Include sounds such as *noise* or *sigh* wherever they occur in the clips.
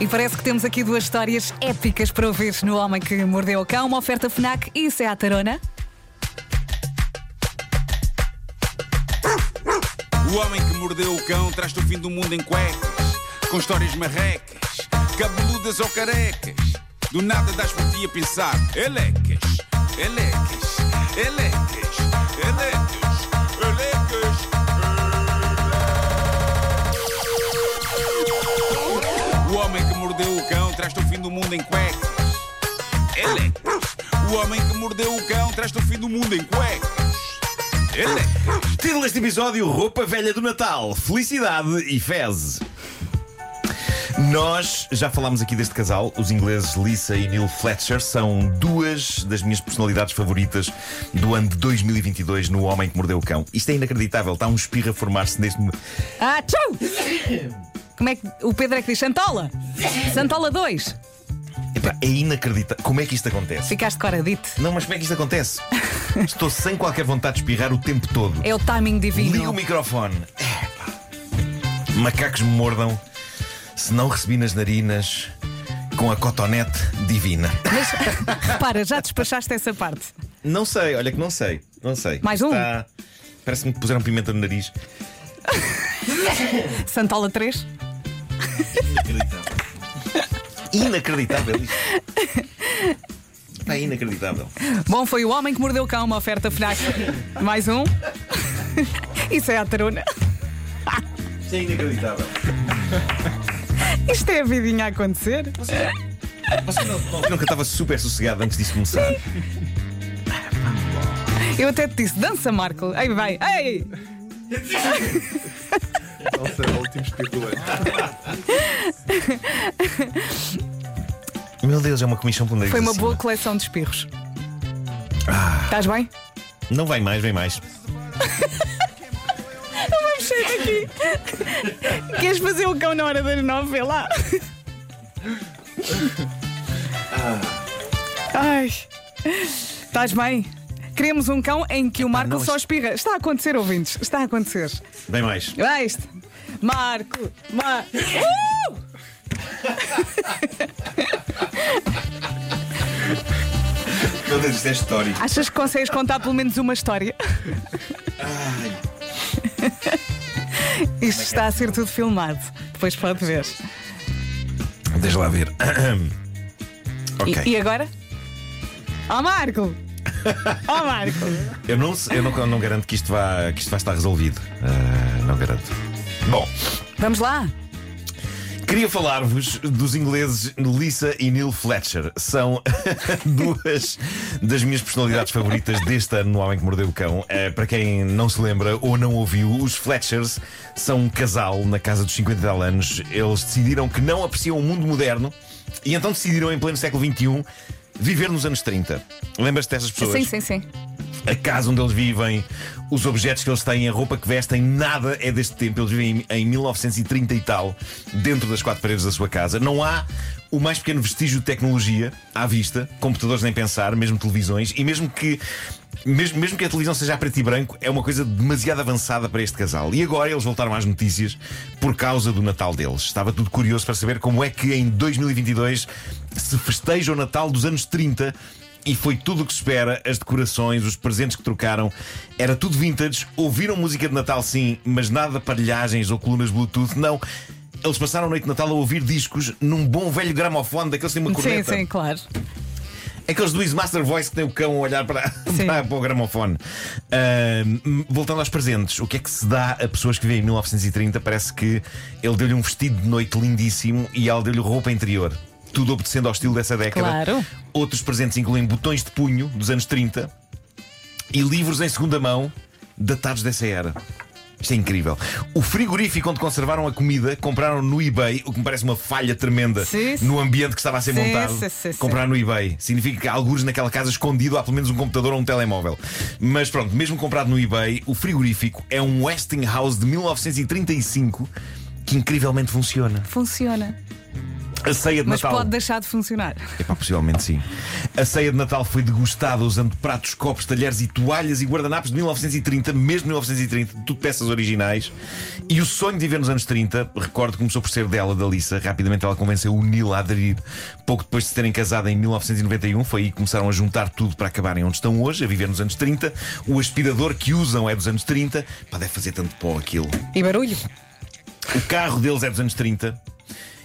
E parece que temos aqui duas histórias épicas para ouvir no Homem que Mordeu o Cão, uma oferta FNAC e isso é a Tarona. O homem que mordeu o cão traz-te o fim do mundo em cuecas, com histórias marrecas, cabeludas ou carecas. Do nada das por ti a pensar, elecas, elecas, elecas, elecas, elecas. O mordeu o cão traz-te o fim do mundo em cuecas. Elecas. O homem que mordeu o cão traz-te o fim do mundo em cuecas. Elecas. Título deste episódio: Roupa Velha do Natal, Felicidade e Fezes. Nós já falámos aqui deste casal, os ingleses Lisa e Neil Fletcher, são duas das minhas personalidades favoritas do ano de 2022 no Homem que Mordeu o Cão. Isto é inacreditável, está um espirro a formar-se neste momento. Ah, tchau! Como é que o Pedro é que diz? Santola! Santola 2! Epá, é inacreditável. Como é que isto acontece? Ficaste coradito. Não, mas como é que isto acontece? Estou sem qualquer vontade de espirrar o tempo todo. É o timing divino. Liga o microfone. Epá. Macacos me mordam se não recebi nas narinas com a cotonete divina. Mas repara, já despachaste essa parte. Não sei, olha que não sei. Não sei. Mais um? Está- Parece-me que puseram pimenta no nariz. Santola 3. Inacreditável. Inacreditável isto. É inacreditável. Bom, foi o Homem que Mordeu o Cão, uma oferta FNAC. Mais um. Isso é a Tarona. Isto é inacreditável. Isto é a vidinha a acontecer. Você não, não, nunca estava super sossegado antes disso começar. Eu até te disse, dança, Marco. Ei, vai, ei! *laughs* Nossa, é o último especulante. Meu Deus, é uma comissão por nariz Foi uma acima. boa coleção de espirros. Ah. Estás bem? Não vem mais, vem mais. Vamos sair daqui. Queres fazer o cão na hora das nove? Vê lá. *laughs* Ai. Estás bem? Queremos um cão em que o Marco não, só espirra. Está a acontecer, ouvintes. Está a acontecer. Vem mais. Vai isto. Marco. Mar... Uh! Meu Deus, isto é histórico. Achas que consegues contar pelo menos uma história? Isto está a ser tudo filmado. Depois pode ver. Deixa lá ver. E- ok. E, agora? Ó Marco! *laughs* Ó Marco! Eu, não, eu não, não garanto que isto, vá, que isto vai estar resolvido. Ah, não garanto. Bom, Vamos lá! queria falar-vos dos ingleses Lisa e Neil Fletcher. São *laughs* duas das minhas personalidades favoritas deste ano no Homem que Mordeu o Cão. Ah, para quem não se lembra ou não ouviu, os Fletchers são um casal na casa dos 50 e tal anos. Eles decidiram que não apreciam o mundo moderno e então decidiram, em pleno século XXI, viver nos anos 30. Lembras-te dessas pessoas? Sim, sim, sim. A casa onde eles vivem, os objetos que eles têm, a roupa que vestem, nada é deste tempo. Eles vivem em, em 1930 e tal, dentro das quatro paredes da sua casa. Não há o mais pequeno vestígio de tecnologia à vista, computadores nem pensar, mesmo televisões, e mesmo que. Mesmo, mesmo que a televisão seja a preto e branco, é uma coisa demasiado avançada para este casal. E agora eles voltaram às notícias por causa do Natal deles. Estava tudo curioso para saber como é que em 2022 se festeja o Natal dos anos 30 e foi tudo o que se espera, as decorações, os presentes que trocaram, era tudo vintage. Ouviram música de Natal, sim, mas nada de aparelhagens ou colunas Bluetooth, não. Eles passaram a noite de Natal a ouvir discos num bom velho gramofone daqueles que têm uma Sim, corneta. sim, claro. Aqueles do Master Voice que tem o cão a olhar para, *laughs* Sim. para, para o gramofone. Ahm, voltando aos presentes, o que é que se dá a pessoas que vivem em 1930? Parece que ele deu-lhe um vestido de noite lindíssimo e ela deu-lhe roupa interior. Tudo obedecendo ao estilo dessa década. Claro. Outros presentes incluem botões de punho dos anos 30 e livros em segunda mão datados dessa era. Isto é incrível. O frigorífico onde conservaram a comida compraram no eBay, o que me parece uma falha tremenda Sim, sim. no ambiente que estava a ser Sim, montado. sim, sim, sim. Comprar no eBay significa que há alguns naquela casa escondido há pelo menos um computador ou um telemóvel. Mas pronto, mesmo comprado no eBay, o frigorífico é um Westinghouse de 1935 que incrivelmente funciona. Funciona. A ceia de Mas Natal. pode deixar de funcionar. Epá, possivelmente sim. A ceia de Natal foi degustada usando pratos, copos, talheres e toalhas e guardanapos de 1930, mesmo 1930, tudo peças originais. E o sonho de viver nos anos 30, recordo, começou por ser dela, da Lisa. Rapidamente ela convenceu o Neil a aderir. Pouco depois de se terem casado em 1991, foi aí que começaram a juntar tudo para acabarem onde estão hoje, a viver nos anos 30. O aspirador que usam é dos anos 30. Pá, deve fazer tanto pó aquilo. E barulho? O carro deles é dos anos 30.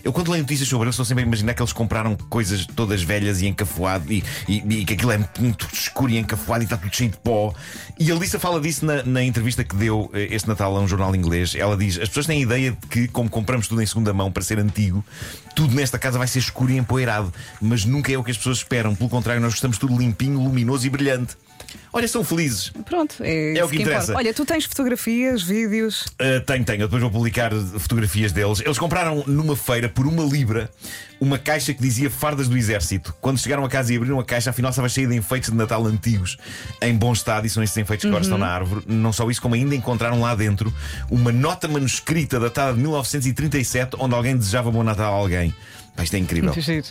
Eu, quando leio notícias sobre eles, estou sempre a imaginar que eles compraram coisas todas velhas e encafuado e, e, e que aquilo é muito escuro e encafuado e está tudo cheio de pó. E a Lisa fala disso na, na entrevista que deu eh, este Natal a um jornal inglês. Ela diz: As pessoas têm a ideia de que, como compramos tudo em segunda mão para ser antigo, tudo nesta casa vai ser escuro e empoeirado. Mas nunca é o que as pessoas esperam. Pelo contrário, nós gostamos tudo limpinho, luminoso e brilhante. Olha, são felizes. Pronto, é, É o isso que interessa. importa. Olha, tu tens fotografias, vídeos. Uh, tenho, tenho. Eu depois vou publicar fotografias deles. Eles compraram numa feira por uma libra uma caixa que dizia fardas do exército. Quando chegaram a casa e abriram a caixa, afinal estava cheia de enfeites de Natal antigos em bom estado. E são esses enfeites que agora estão na árvore. Não só isso, como ainda encontraram lá dentro uma nota manuscrita datada de 1937 onde alguém desejava bom Natal a alguém. Pá, isto é incrível. Muito giro.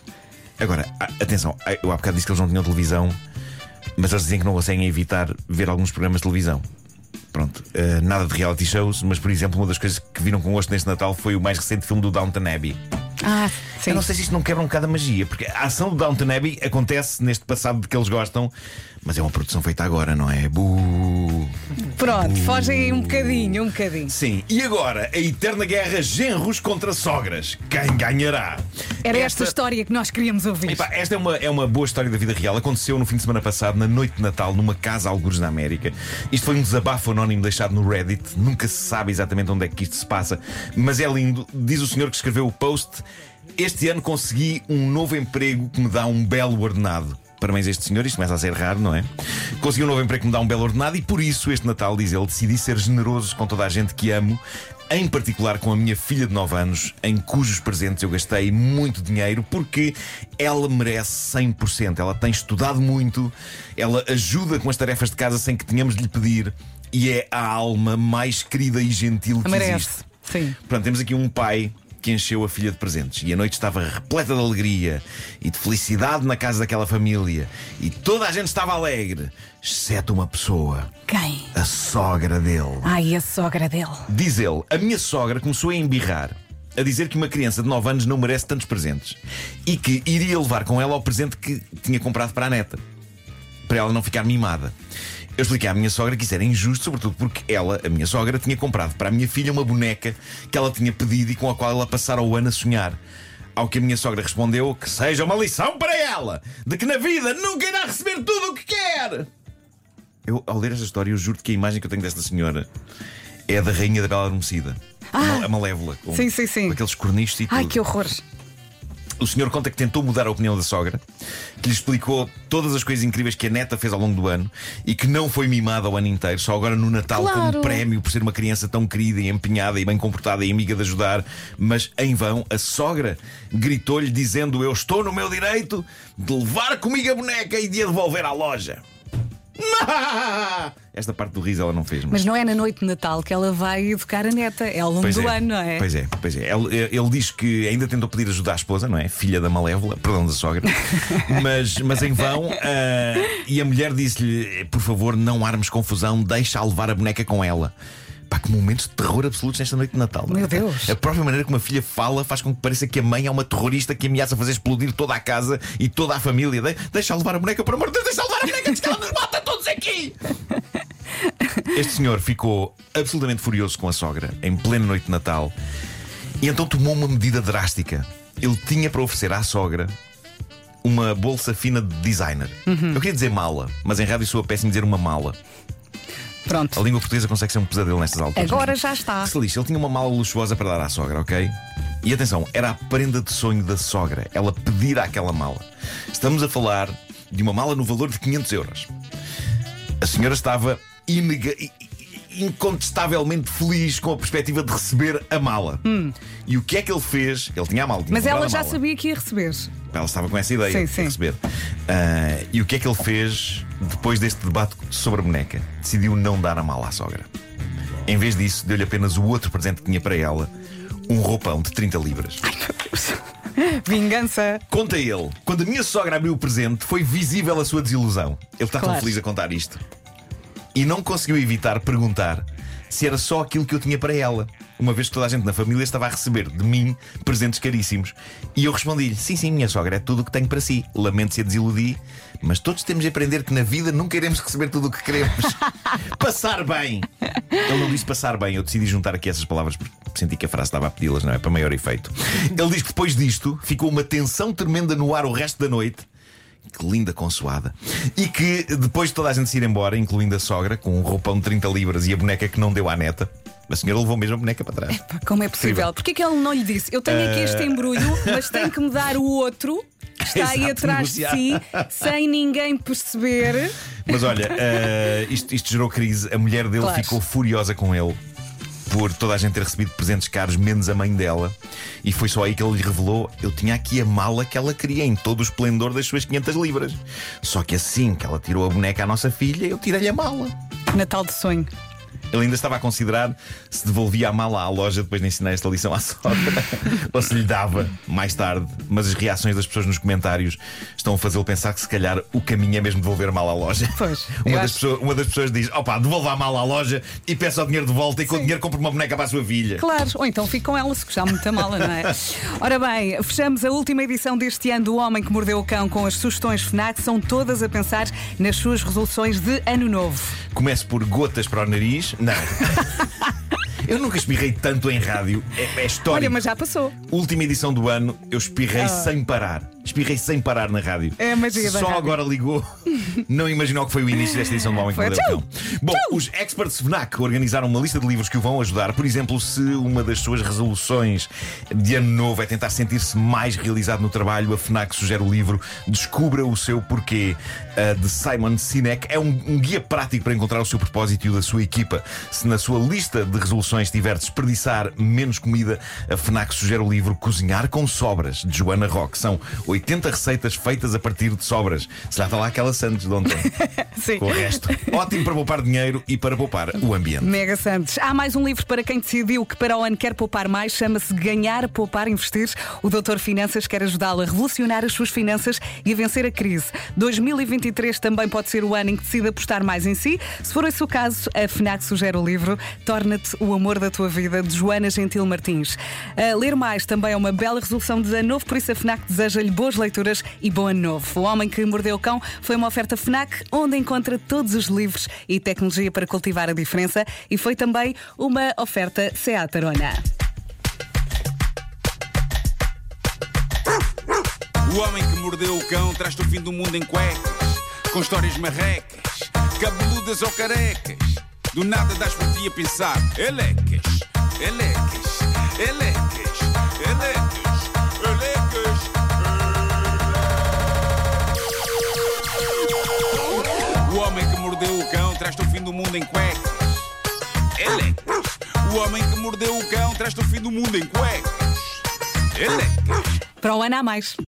Agora, atenção, eu há bocado disse que eles não tinham televisão, mas eles dizem que não conseguem evitar ver alguns programas de televisão. Pronto, eh, nada de reality shows, mas por exemplo, uma das coisas que viram com gosto neste Natal foi o mais recente filme do Downton Abbey. Ah, sim. Eu não sei se isto não quebra um bocado a magia, porque a ação do Downton Abbey acontece neste passado de que eles gostam, mas é uma produção feita agora, não é? Buh. Pronto, fogem aí um bocadinho, um bocadinho. Sim, e agora a eterna guerra genros contra sogras. Quem ganhará? Era esta história que nós queríamos ouvir. Epá, esta é uma, é uma boa história da vida real. Aconteceu no fim de semana passado, na noite de Natal, numa casa algures na América. Isto foi um desabafo anónimo deixado no Reddit. Nunca se sabe exatamente onde é que isto se passa, mas é lindo. Diz o senhor que escreveu o post: Este ano consegui um novo emprego que me dá um belo ordenado. Parabéns a este senhor, isto começa a ser raro, não é? Consegui um novo emprego que me dá um belo ordenado e por isso, este Natal, diz ele, decidi ser generoso com toda a gente que amo, em particular com a minha filha de 9 anos, em cujos presentes eu gastei muito dinheiro, porque ela merece 100%. Ela tem estudado muito, ela ajuda com as tarefas de casa sem que tenhamos de lhe pedir e é a alma mais querida e gentil que Merece. existe. Sim. Portanto, temos aqui um pai que encheu a filha de presentes e a noite estava repleta de alegria e de felicidade na casa daquela família e toda a gente estava alegre, exceto uma pessoa, Quem? a sogra dele. Ai, a sogra dele. Diz ele: A minha sogra começou a embirrar. A dizer que uma criança de 9 anos não merece tantos presentes e que iria levar com ela ao presente que tinha comprado para a neta, para ela não ficar mimada. Eu expliquei à minha sogra que isso era injusto, sobretudo porque ela, a minha sogra, tinha comprado para a minha filha uma boneca que ela tinha pedido e com a qual ela passara o ano a sonhar. Ao que a minha sogra respondeu que seja uma lição para ela, de que na vida nunca irá receber tudo o que quer. Eu, ao ler esta história, eu juro que a imagem que eu tenho desta senhora é da Rainha da Bela Adormecida. A Malévola. Com, Ah! Sim, sim, sim. com aqueles cornichos e Ai, tudo. que horror. O senhor conta que tentou mudar a opinião da sogra, que lhe explicou todas as coisas incríveis que a neta fez ao longo do ano e que não foi mimada o ano inteiro, só agora no Natal Claro. como prémio por ser uma criança tão querida e empenhada e bem comportada e amiga de ajudar. Mas em vão, a sogra gritou-lhe dizendo: Eu estou no meu direito de levar comigo a boneca e de a devolver à loja. *laughs* Esta parte do riso ela não fez, Mas não é na noite de Natal que ela vai educar a neta, é ao longo Pois do é, ano, não é? Pois é, pois é. Ele, ele diz que ainda tentou pedir ajuda à esposa, não é? Filha da Malévola, perdão da sogra, *laughs* mas, mas em vão. ah, e a mulher disse-lhe: por favor, não armes confusão, deixa-a levar a boneca com ela. Pá, que momentos de terror absolutos nesta noite de Natal. é? Meu Deus. A própria maneira como a filha fala faz com que pareça que a mãe é uma terrorista que ameaça fazer explodir toda a casa e toda a família. De deixa levar a boneca, por amor de Deus, deixa levar a boneca, que ela nos mata todos aqui. Este senhor ficou absolutamente furioso com a sogra em plena noite de Natal e então tomou uma medida drástica. Ele tinha para oferecer à sogra uma bolsa fina de designer. Eu queria dizer mala, mas em rádio soa péssimo dizer uma mala. Pronto. A língua portuguesa consegue ser um pesadelo nestas alturas. Agora mas- já está. Que se lixe, ele tinha uma mala luxuosa para dar à sogra, ok? E atenção, era a prenda de sonho da sogra. Ela pedir aquela mala. Estamos a falar de uma mala no valor de 500 euros. A senhora estava inega- incontestavelmente feliz com a perspectiva de receber a mala. E o que é que ele fez? Ele tinha a mala. tinha Hum. Mas ela já sabia que ia receber. Ela estava com essa ideia Sim, de sim. receber. Ah, e o que é que ele fez depois deste debate sobre a boneca? Decidiu não dar a mala à sogra. Em vez disso, deu-lhe apenas o outro presente que tinha para ela: um roupão de 30 libras. *laughs* Vingança. Conta ele, quando a minha sogra abriu o presente, foi visível a sua desilusão. Ele está tão Claro. feliz a contar isto. E não conseguiu evitar perguntar se era só aquilo que eu tinha para ela. Uma vez que toda a gente na família estava a receber de mim presentes caríssimos. E eu respondi-lhe: Sim, sim, minha sogra, é tudo o que tenho para si. Lamento se a desiludi, mas todos temos de aprender que na vida nunca iremos receber tudo o que queremos. *laughs* passar bem! Ele não disse passar bem, eu decidi juntar aqui essas palavras porque senti que a frase estava a pedi-las, não é? Para maior efeito. Ele diz que depois disto ficou uma tensão tremenda no ar o resto da noite. Que linda consoada. E que depois de toda a gente se ir embora, incluindo a sogra, com um roupão de 30 libras e a boneca que não deu à neta, a senhora levou mesmo a boneca para trás. Como é possível? Porquê que ele não lhe disse? Eu tenho aqui este embrulho, *laughs* mas tenho que me dar o outro que está aí Exato, atrás de si, sem ninguém perceber. Mas olha, eh, isto, isto gerou crise. A mulher dele Claro. ficou furiosa com ele por toda a gente ter recebido presentes caros, menos a mãe dela. E foi só aí que ele lhe revelou: eu tinha aqui a mala que ela queria, em todo o esplendor das suas 500 libras. Só que assim que ela tirou a boneca à nossa filha, eu tirei-lhe a mala. Natal de sonho. Ele ainda estava a considerar se devolvia a mala à loja depois de ensinar esta lição à sogra *laughs* ou se lhe dava mais tarde. Mas as reações das pessoas nos comentários estão a fazê-lo pensar que se calhar o caminho é mesmo devolver a mala à loja. Pois, *laughs* uma, das acho- pessoas, uma das pessoas diz: opá, devolva a mala à loja e peça o dinheiro de volta e com o dinheiro compra uma boneca para a sua filha. Claro, ou então fica com ela se gostar muito da mala, não é? *laughs* Ora bem, fechamos a última edição deste ano do Homem que Mordeu o Cão com as sugestões FNAC. São todas a pensar nas suas resoluções de ano novo. Começo por gotas para o nariz. Não. *laughs* Eu nunca espirrei tanto em rádio. É, é histórico. Olha, mas já passou. Última edição do ano, eu espirrei sem parar. Espirrei sem parar na rádio. É magia da Só rádio. agora ligou. Não imaginou que foi o início desta edição do Homem que Foi. Mordeu o. Cão. Bom, os experts FNAC organizaram uma lista de livros que o vão ajudar. Por exemplo, se uma das suas resoluções de ano novo é tentar sentir-se mais realizado no trabalho, a FNAC sugere o livro Descubra o Seu Porquê, uh, de Simon Sinek. É um, um guia prático para encontrar o seu propósito e o da sua equipa. Se na sua lista de resoluções tiver desperdiçar menos comida, a FNAC sugere o livro Cozinhar com Sobras, de Joana Roque. São 80 receitas feitas a partir de sobras. Se lá está lá aquela Santos de ontem. *laughs* Sim. com o resto. Ótimo para poupar dinheiro e para poupar o ambiente. Mega Santos. Há mais um livro para quem decidiu que para o ano quer poupar mais. Chama-se Ganhar, Poupar, Investir. O Doutor Finanças quer ajudá-lo a revolucionar as suas finanças e a vencer a crise. 2023 também pode ser o ano em que decide apostar mais em si. Se for esse o caso, a FNAC sugere o livro Torna-te o Amor da Tua Vida, de Joana Gentil Martins. A ler mais também é uma bela resolução de ano novo, por isso a FNAC deseja-lhe boas leituras e bom ano novo. O Homem que Mordeu o Cão foi uma oferta FNAC, onde encontra todos os livros e tecnologia para cultivar a diferença e foi também uma oferta Seat Arona. O homem que mordeu o cão traz-te o fim do mundo em cuecas, com histórias marrecas, cabeludas ou carecas. Do nada das por ti a pensar, elecas, elecas, elecas, elecas, elecas. Traz-te o fim do mundo em cuecas, elecas. O homem que mordeu o cão traz-te o fim do mundo em cuecas, elecas. Para o ano há mais.